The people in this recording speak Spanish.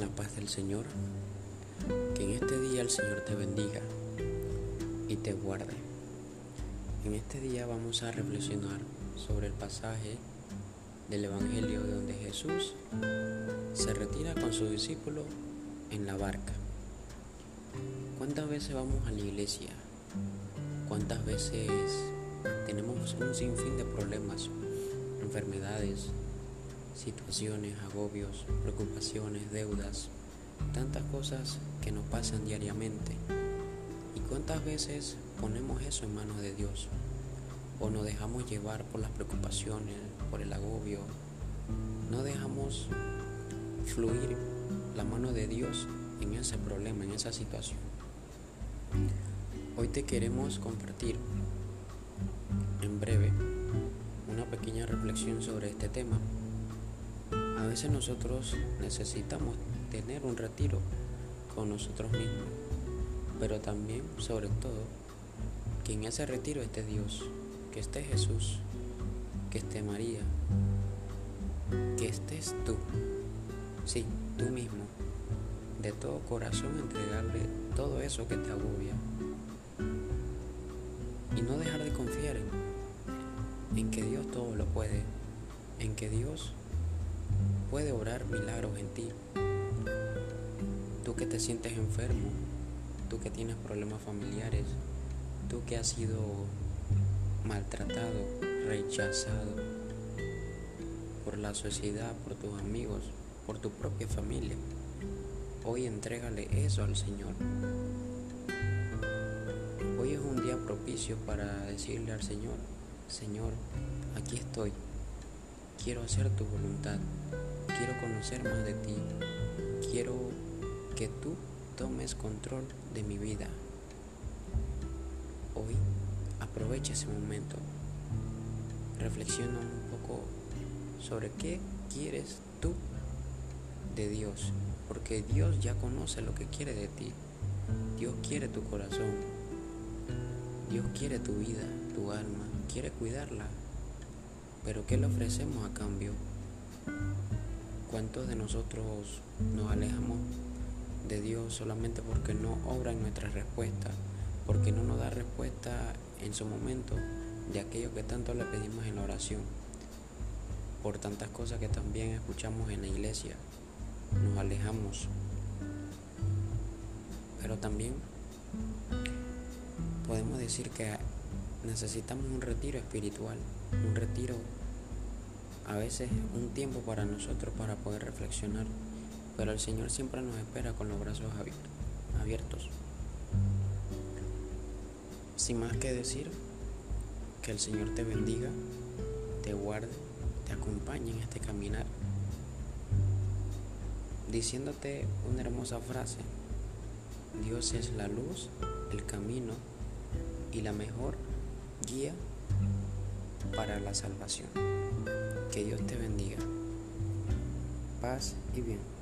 la paz del Señor. Que en este día el Señor te bendiga y te guarde. En este día vamos a reflexionar sobre el pasaje del Evangelio donde Jesús se retira con su discípulo en la barca. ¿Cuántas veces vamos a la iglesia? ¿Cuántas veces tenemos un sinfín de problemas, enfermedades, situaciones, agobios, preocupaciones, deudas? tantas cosas que nos pasan diariamente. ¿Y cuántas veces ponemos eso en manos de Dios? ¿O nos dejamos llevar por las preocupaciones, por el agobio? ¿No dejamos fluir la mano de Dios en ese problema, en esa situación? Hoy te queremos compartir en breve una pequeña reflexión sobre este tema. A veces nosotros necesitamos tener un retiro con nosotros mismos, pero también, sobre todo, que en ese retiro esté Dios, que esté Jesús, que esté María, que estés tú, sí, tú mismo, de todo corazón entregarle todo eso que te agobia. Y no dejar de confiar en, en que Dios todo lo puede, en que Dios puede orar milagros en ti tú que te sientes enfermo, tú que tienes problemas familiares, tú que has sido maltratado, rechazado por la sociedad, por tus amigos, por tu propia familia. Hoy entrégale eso al Señor. Hoy es un día propicio para decirle al Señor, Señor, aquí estoy. Quiero hacer tu voluntad. Quiero conocer más de ti. Quiero que tú tomes control de mi vida. Hoy aprovecha ese momento. Reflexiona un poco sobre qué quieres tú de Dios, porque Dios ya conoce lo que quiere de ti. Dios quiere tu corazón. Dios quiere tu vida, tu alma, quiere cuidarla. Pero ¿qué le ofrecemos a cambio? ¿Cuántos de nosotros nos alejamos de Dios solamente porque no obra en nuestra respuesta, porque no nos da respuesta en su momento de aquello que tanto le pedimos en la oración, por tantas cosas que también escuchamos en la iglesia, nos alejamos. Pero también podemos decir que necesitamos un retiro espiritual, un retiro, a veces un tiempo para nosotros para poder reflexionar pero el Señor siempre nos espera con los brazos abiertos. Sin más que decir, que el Señor te bendiga, te guarde, te acompañe en este caminar, diciéndote una hermosa frase, Dios es la luz, el camino y la mejor guía para la salvación. Que Dios te bendiga. Paz y bien.